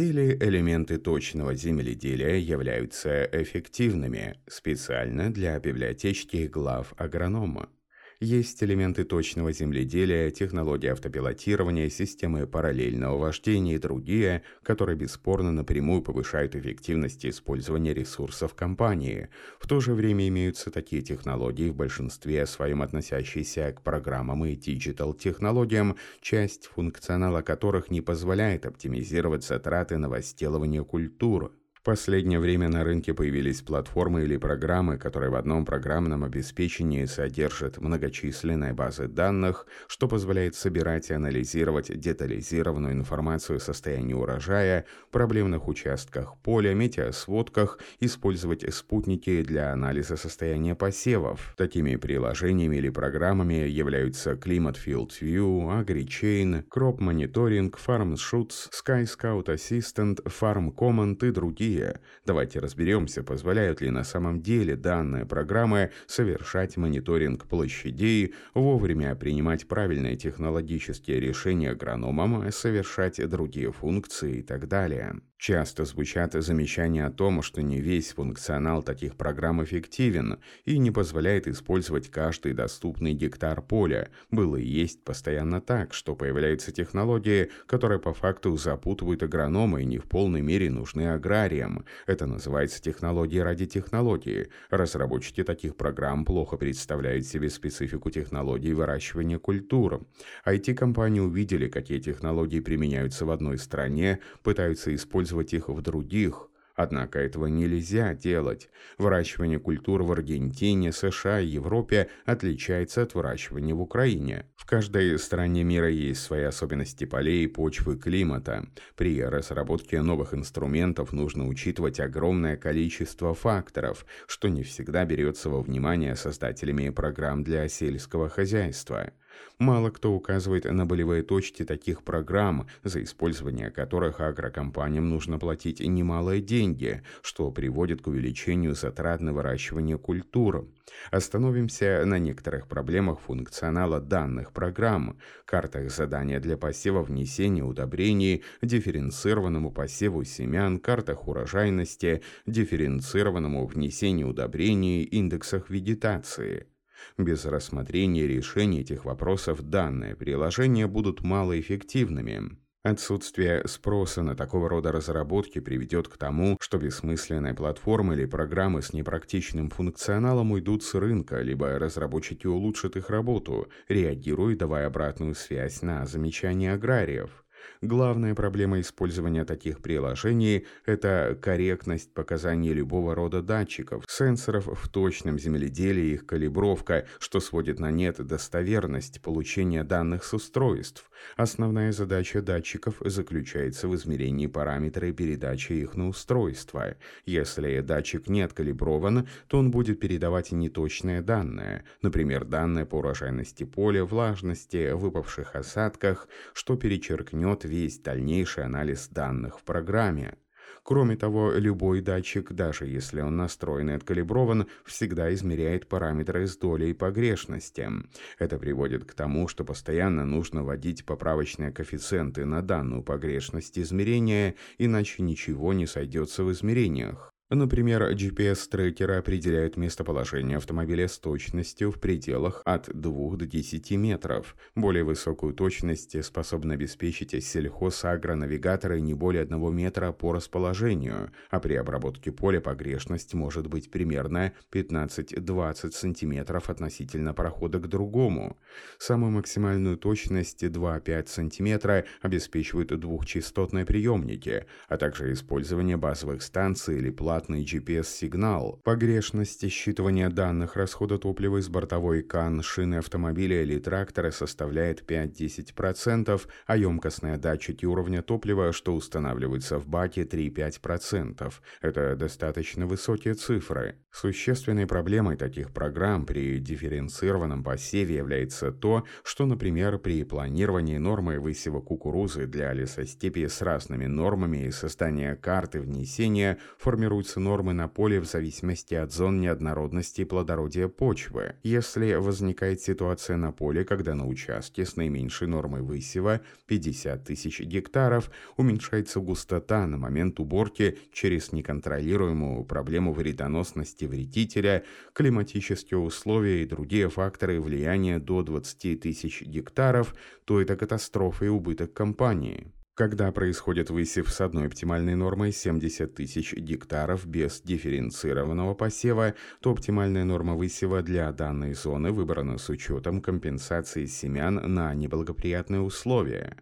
доселе элементы точного земледелия являются эффективными специально для библиотечки глав агронома. Есть элементы точного земледелия, технологии автопилотирования, системы параллельного вождения и другие, которые бесспорно напрямую повышают эффективность использования ресурсов компании. В то же время имеются такие технологии, в большинстве своем относящиеся к программам и диджитал-технологиям, часть функционала которых не позволяет оптимизировать затраты на возделывание культур. В последнее время на рынке появились платформы или программы, которые в одном программном обеспечении содержат многочисленные базы данных, что позволяет собирать и анализировать детализированную информацию о состоянии урожая, проблемных участках поля, метеосводках, использовать спутники для анализа состояния посевов. Такими приложениями или программами являются Climate Field View, AgriChain, Crop Monitoring, Farm Shoots, Sky Scout Assistant, Farm Command и другие другие. Давайте разберемся, позволяют ли на самом деле данные программы совершать мониторинг площадей, вовремя принимать правильные технологические решения агрономам, совершать другие функции и так далее. Часто звучат замечания о том, что не весь функционал таких программ эффективен и не позволяет использовать каждый доступный гектар поля. Было и есть постоянно так, что появляются технологии, которые по факту запутывают агронома и не в полной мере нужны аграриям. Это называется технологии ради технологии. Разработчики таких программ плохо представляют себе специфику технологий выращивания культур. IT-компании увидели, какие технологии применяются в одной стране, пытаются использовать использовать их в других. Однако этого нельзя делать. Выращивание культур в Аргентине, США и Европе отличается от выращивания в Украине. В каждой стране мира есть свои особенности полей, почвы, климата. При разработке новых инструментов нужно учитывать огромное количество факторов, что не всегда берется во внимание создателями программ для сельского хозяйства. Мало кто указывает на болевые точки таких программ, за использование которых агрокомпаниям нужно платить немалые деньги, что приводит к увеличению затрат на выращивание культур. Остановимся на некоторых проблемах функционала данных программ, картах задания для посева внесения удобрений, дифференцированному посеву семян, картах урожайности, дифференцированному внесению удобрений, индексах вегетации. Без рассмотрения решения этих вопросов данные приложения будут малоэффективными. Отсутствие спроса на такого рода разработки приведет к тому, что бессмысленные платформы или программы с непрактичным функционалом уйдут с рынка, либо разработчики улучшат их работу, реагируя давая обратную связь на замечания аграриев. Главная проблема использования таких приложений – это корректность показаний любого рода датчиков, сенсоров в точном земледелии их калибровка, что сводит на нет достоверность получения данных с устройств. Основная задача датчиков заключается в измерении параметра и передаче их на устройство. Если датчик не откалиброван, то он будет передавать неточные данные, например, данные по урожайности поля, влажности, выпавших осадках, что перечеркнет весь дальнейший анализ данных в программе. Кроме того, любой датчик, даже если он настроен и откалиброван, всегда измеряет параметры с долей погрешности. Это приводит к тому, что постоянно нужно вводить поправочные коэффициенты на данную погрешность измерения, иначе ничего не сойдется в измерениях. Например, GPS-трекеры определяют местоположение автомобиля с точностью в пределах от 2 до 10 метров. Более высокую точность способны обеспечить сельхозагронавигаторы не более 1 метра по расположению, а при обработке поля погрешность может быть примерно 15-20 сантиметров относительно прохода к другому. Самую максимальную точность 2-5 сантиметра обеспечивают двухчастотные приемники, а также использование базовых станций или плат бесплатный GPS-сигнал. Погрешность считывания данных расхода топлива из бортовой КАН шины автомобиля или трактора составляет 5-10%, а емкостные датчики уровня топлива, что устанавливаются в баке, 3-5%. Это достаточно высокие цифры. Существенной проблемой таких программ при дифференцированном посеве является то, что, например, при планировании нормы высева кукурузы для лесостепи с разными нормами и создания карты внесения формируются меняются нормы на поле в зависимости от зон неоднородности и плодородия почвы. Если возникает ситуация на поле, когда на участке с наименьшей нормой высева 50 тысяч гектаров уменьшается густота на момент уборки через неконтролируемую проблему вредоносности вредителя, климатические условия и другие факторы влияния до 20 тысяч гектаров, то это катастрофа и убыток компании. Когда происходит высев с одной оптимальной нормой 70 тысяч гектаров без дифференцированного посева, то оптимальная норма высева для данной зоны выбрана с учетом компенсации семян на неблагоприятные условия.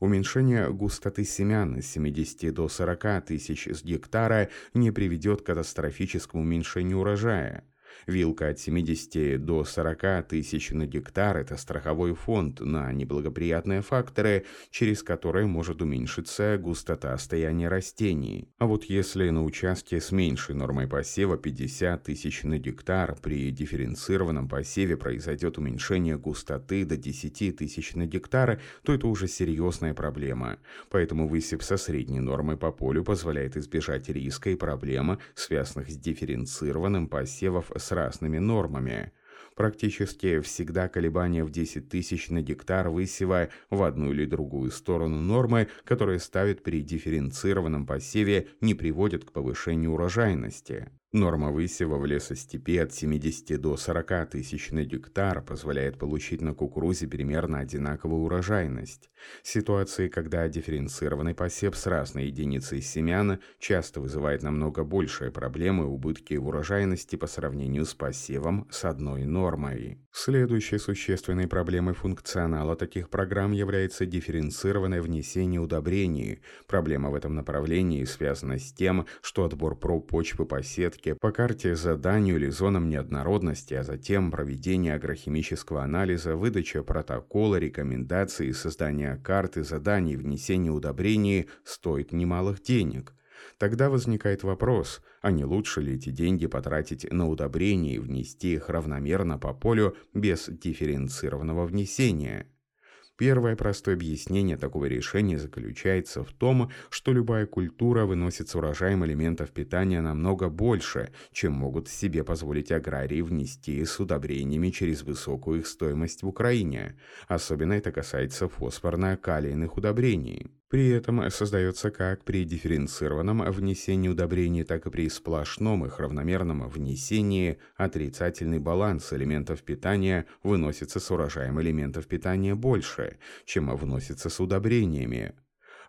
Уменьшение густоты семян с 70 до 40 тысяч с гектара не приведет к катастрофическому уменьшению урожая. Вилка от 70 до 40 тысяч на гектар – это страховой фонд на неблагоприятные факторы, через которые может уменьшиться густота стояния растений. А вот если на участке с меньшей нормой посева 50 тысяч на гектар, при дифференцированном посеве произойдет уменьшение густоты до 10 тысяч на гектар, то это уже серьезная проблема. Поэтому высев со средней нормой по полю позволяет избежать риска и проблем, связанных с дифференцированным посевов с разными нормами. Практически всегда колебания в 10 тысяч на гектар высева в одну или другую сторону нормы, которые ставят при дифференцированном посеве, не приводят к повышению урожайности. Норма высева в лесостепи от 70 до 40 тысяч на гектар позволяет получить на кукурузе примерно одинаковую урожайность. Ситуации, когда дифференцированный посев с разной единицей семян часто вызывает намного большие проблемы убытки в урожайности по сравнению с посевом с одной нормой. Следующей существенной проблемой функционала таких программ является дифференцированное внесение удобрений. Проблема в этом направлении связана с тем, что отбор проб почвы по сетке по карте заданию или зонам неоднородности, а затем проведение агрохимического анализа, выдача протокола, рекомендаций, создание карты заданий, внесение удобрений стоит немалых денег. Тогда возникает вопрос, а не лучше ли эти деньги потратить на удобрения и внести их равномерно по полю без дифференцированного внесения? Первое простое объяснение такого решения заключается в том, что любая культура выносит с урожаем элементов питания намного больше, чем могут себе позволить аграрии внести с удобрениями через высокую их стоимость в Украине. Особенно это касается фосфорно-калийных удобрений. При этом создается как при дифференцированном внесении удобрений, так и при сплошном их равномерном внесении отрицательный баланс элементов питания выносится с урожаем элементов питания больше, чем вносится с удобрениями.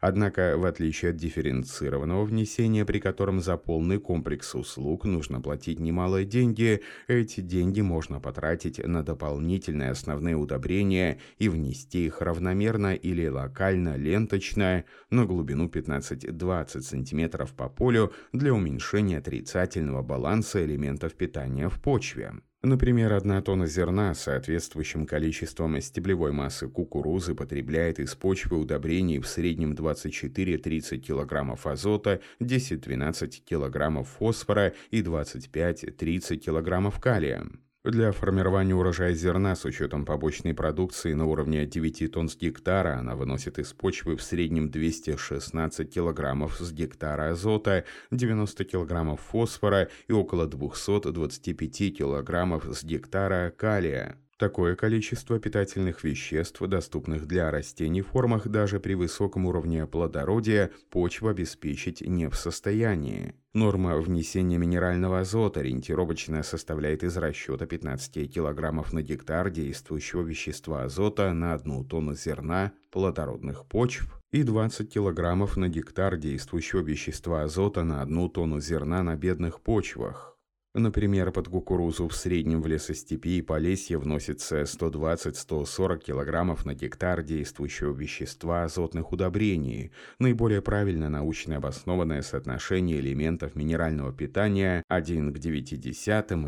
Однако, в отличие от дифференцированного внесения, при котором за полный комплекс услуг нужно платить немалые деньги, эти деньги можно потратить на дополнительные основные удобрения и внести их равномерно или локально, ленточно, на глубину 15-20 см по полю для уменьшения отрицательного баланса элементов питания в почве. Например, одна тонна зерна с соответствующим количеством стеблевой массы кукурузы потребляет из почвы удобрений в среднем 24-30 кг азота, 10-12 кг фосфора и 25-30 кг калия. Для формирования урожая зерна с учетом побочной продукции на уровне 9 тонн с гектара она выносит из почвы в среднем 216 килограммов с гектара азота, 90 килограммов фосфора и около 225 килограммов с гектара калия. Такое количество питательных веществ, доступных для растений в формах даже при высоком уровне плодородия, почва обеспечить не в состоянии. Норма внесения минерального азота ориентировочно составляет из расчета 15 кг на гектар действующего вещества азота на одну тонну зерна плодородных почв и 20 кг на гектар действующего вещества азота на одну тонну зерна на бедных почвах. Например, под кукурузу в среднем в лесостепи и полесье вносится 120-140 кг на гектар действующего вещества азотных удобрений. Наиболее правильно научно обоснованное соотношение элементов минерального питания 1 к 90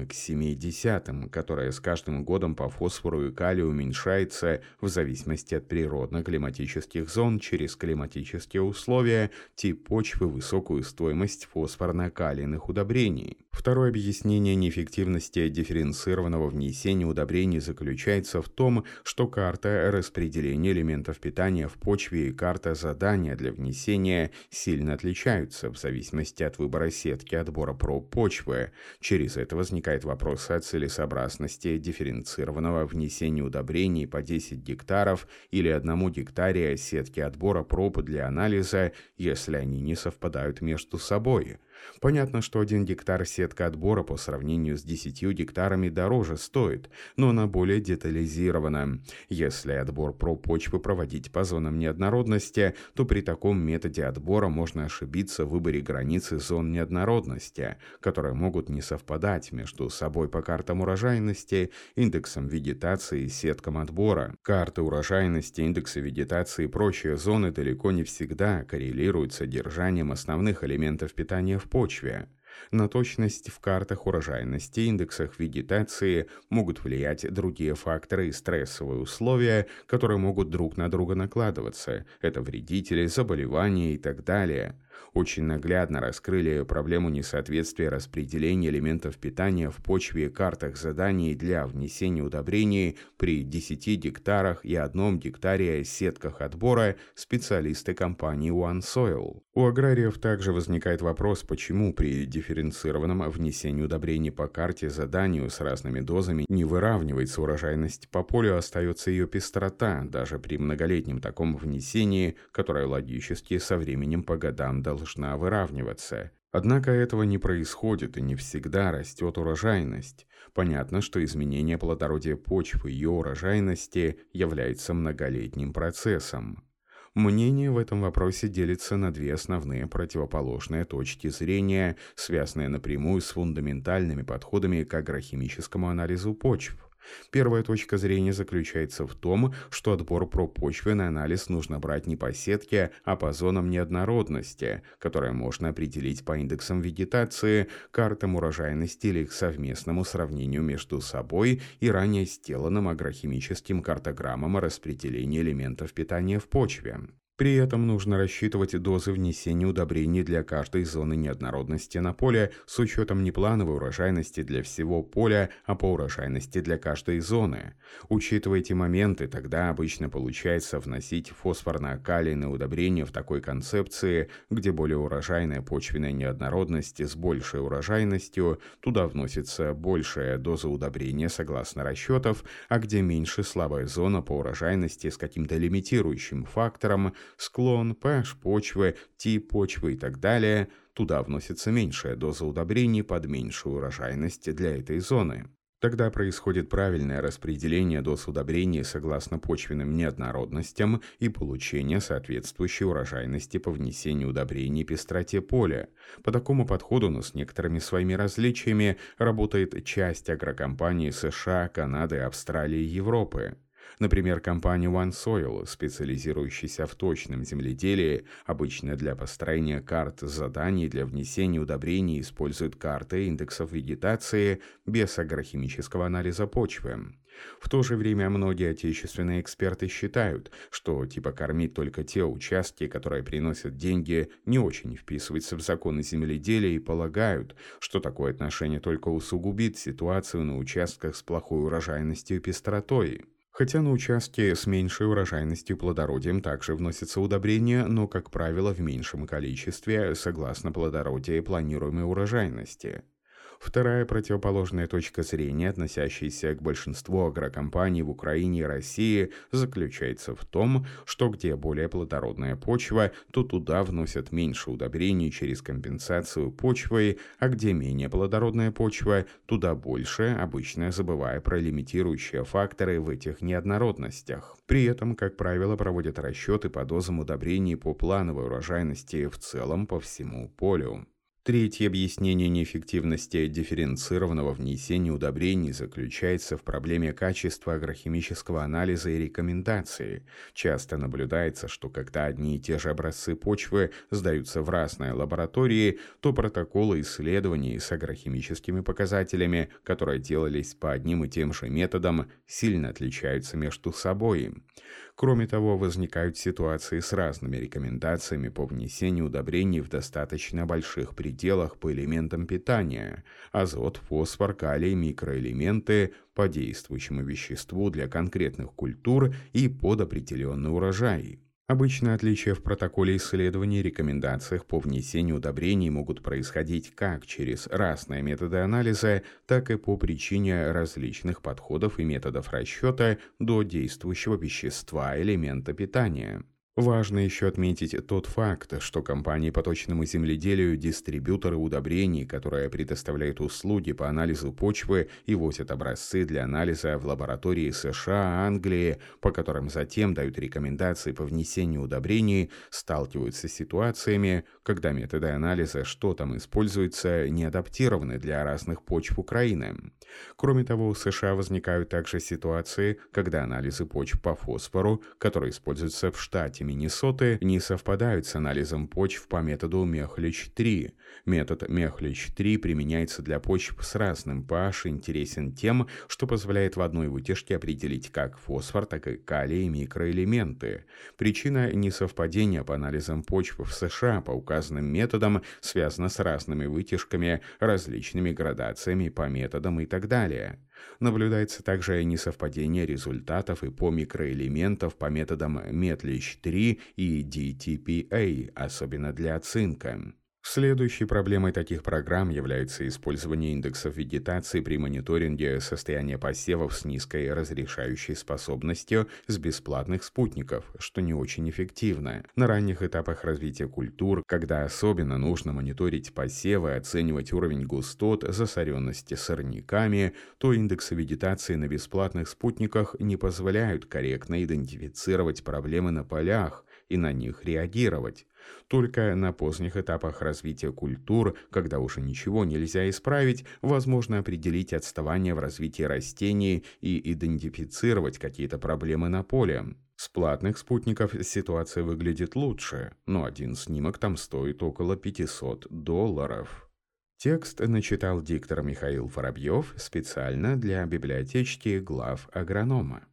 и к 70, которое с каждым годом по фосфору и калию уменьшается в зависимости от природно-климатических зон через климатические условия, тип почвы, высокую стоимость фосфорно-калийных удобрений. Второе объяснение неэффективности дифференцированного внесения удобрений заключается в том, что карта распределения элементов питания в почве и карта задания для внесения сильно отличаются в зависимости от выбора сетки отбора проб почвы. Через это возникает вопрос о целесообразности дифференцированного внесения удобрений по 10 гектаров или одному гектаре сетки отбора проб для анализа, если они не совпадают между собой. Понятно, что один гектар сетка отбора по сравнению с 10 гектарами дороже стоит, но она более детализирована. Если отбор про почвы проводить по зонам неоднородности, то при таком методе отбора можно ошибиться в выборе границы зон неоднородности, которые могут не совпадать между собой по картам урожайности, индексам вегетации и сеткам отбора. Карты урожайности, индексы вегетации и прочие зоны далеко не всегда коррелируют с содержанием основных элементов питания в почве. На точность в картах урожайности, индексах вегетации могут влиять другие факторы и стрессовые условия, которые могут друг на друга накладываться. Это вредители, заболевания и так далее очень наглядно раскрыли проблему несоответствия распределения элементов питания в почве и картах заданий для внесения удобрений при 10 гектарах и одном гектаре сетках отбора специалисты компании OneSoil. У аграриев также возникает вопрос, почему при дифференцированном внесении удобрений по карте заданию с разными дозами не выравнивается урожайность по полю, а остается ее пестрота, даже при многолетнем таком внесении, которое логически со временем по годам должна выравниваться. Однако этого не происходит и не всегда растет урожайность. Понятно, что изменение плодородия почвы и ее урожайности является многолетним процессом. Мнение в этом вопросе делится на две основные противоположные точки зрения, связанные напрямую с фундаментальными подходами к агрохимическому анализу почв – Первая точка зрения заключается в том, что отбор пропочвенный анализ нужно брать не по сетке, а по зонам неоднородности, которые можно определить по индексам вегетации, картам урожайности или их совместному сравнению между собой и ранее сделанным агрохимическим картограммам распределения элементов питания в почве. При этом нужно рассчитывать дозы внесения удобрений для каждой зоны неоднородности на поле с учетом не плановой урожайности для всего поля, а по урожайности для каждой зоны. Учитывая эти моменты, тогда обычно получается вносить фосфорно-калийные удобрения в такой концепции, где более урожайная почвенная неоднородность с большей урожайностью, туда вносится большая доза удобрения согласно расчетов, а где меньше слабая зона по урожайности с каким-то лимитирующим фактором, склон, pH почвы, тип почвы и так далее, туда вносится меньшая доза удобрений под меньшую урожайность для этой зоны. Тогда происходит правильное распределение доз удобрений согласно почвенным неоднородностям и получение соответствующей урожайности по внесению удобрений пестроте поля. По такому подходу, но с некоторыми своими различиями, работает часть агрокомпаний США, Канады, Австралии и Европы. Например, компания OneSoil, специализирующаяся в точном земледелии, обычно для построения карт заданий для внесения удобрений использует карты индексов вегетации без агрохимического анализа почвы. В то же время многие отечественные эксперты считают, что типа кормить только те участки, которые приносят деньги, не очень вписывается в законы земледелия и полагают, что такое отношение только усугубит ситуацию на участках с плохой урожайностью и пестротой. Хотя на участке с меньшей урожайностью плодородием также вносятся удобрения, но, как правило, в меньшем количестве, согласно плодородия и планируемой урожайности. Вторая противоположная точка зрения, относящаяся к большинству агрокомпаний в Украине и России, заключается в том, что где более плодородная почва, то туда вносят меньше удобрений через компенсацию почвой, а где менее плодородная почва, туда больше, обычно забывая про лимитирующие факторы в этих неоднородностях. При этом, как правило, проводят расчеты по дозам удобрений по плановой урожайности в целом по всему полю. Третье объяснение неэффективности дифференцированного внесения удобрений заключается в проблеме качества агрохимического анализа и рекомендации. Часто наблюдается, что когда одни и те же образцы почвы сдаются в разные лаборатории, то протоколы исследований с агрохимическими показателями, которые делались по одним и тем же методам, сильно отличаются между собой. Кроме того, возникают ситуации с разными рекомендациями по внесению удобрений в достаточно больших пределах пределах по элементам питания – азот, фосфор, калий, микроэлементы по действующему веществу для конкретных культур и под определенный урожай. Обычно отличия в протоколе исследований и рекомендациях по внесению удобрений могут происходить как через разные методы анализа, так и по причине различных подходов и методов расчета до действующего вещества элемента питания. Важно еще отметить тот факт, что компании по точному земледелию, дистрибьюторы удобрений, которые предоставляют услуги по анализу почвы и возят образцы для анализа в лаборатории США, Англии, по которым затем дают рекомендации по внесению удобрений, сталкиваются с ситуациями, когда методы анализа, что там используется, не адаптированы для разных почв Украины. Кроме того, в США возникают также ситуации, когда анализы почв по фосфору, которые используются в штате штате Миннесоты не совпадают с анализом почв по методу Мехлич-3. Метод Мехлич-3 применяется для почв с разным pH интересен тем, что позволяет в одной вытяжке определить как фосфор, так и калий и микроэлементы. Причина несовпадения по анализам почв в США по указанным методам связана с разными вытяжками, различными градациями по методам и так далее. Наблюдается также несовпадение результатов и по микроэлементов по методам Метлич-3 и DTPA, особенно для цинка. Следующей проблемой таких программ является использование индексов вегетации при мониторинге состояния посевов с низкой разрешающей способностью с бесплатных спутников, что не очень эффективно. На ранних этапах развития культур, когда особенно нужно мониторить посевы, оценивать уровень густот, засоренности сорняками, то индексы вегетации на бесплатных спутниках не позволяют корректно идентифицировать проблемы на полях и на них реагировать. Только на поздних этапах развития культур, когда уже ничего нельзя исправить, возможно определить отставание в развитии растений и идентифицировать какие-то проблемы на поле. С платных спутников ситуация выглядит лучше, но один снимок там стоит около 500 долларов. Текст начитал диктор Михаил Воробьев специально для библиотечки глав агронома.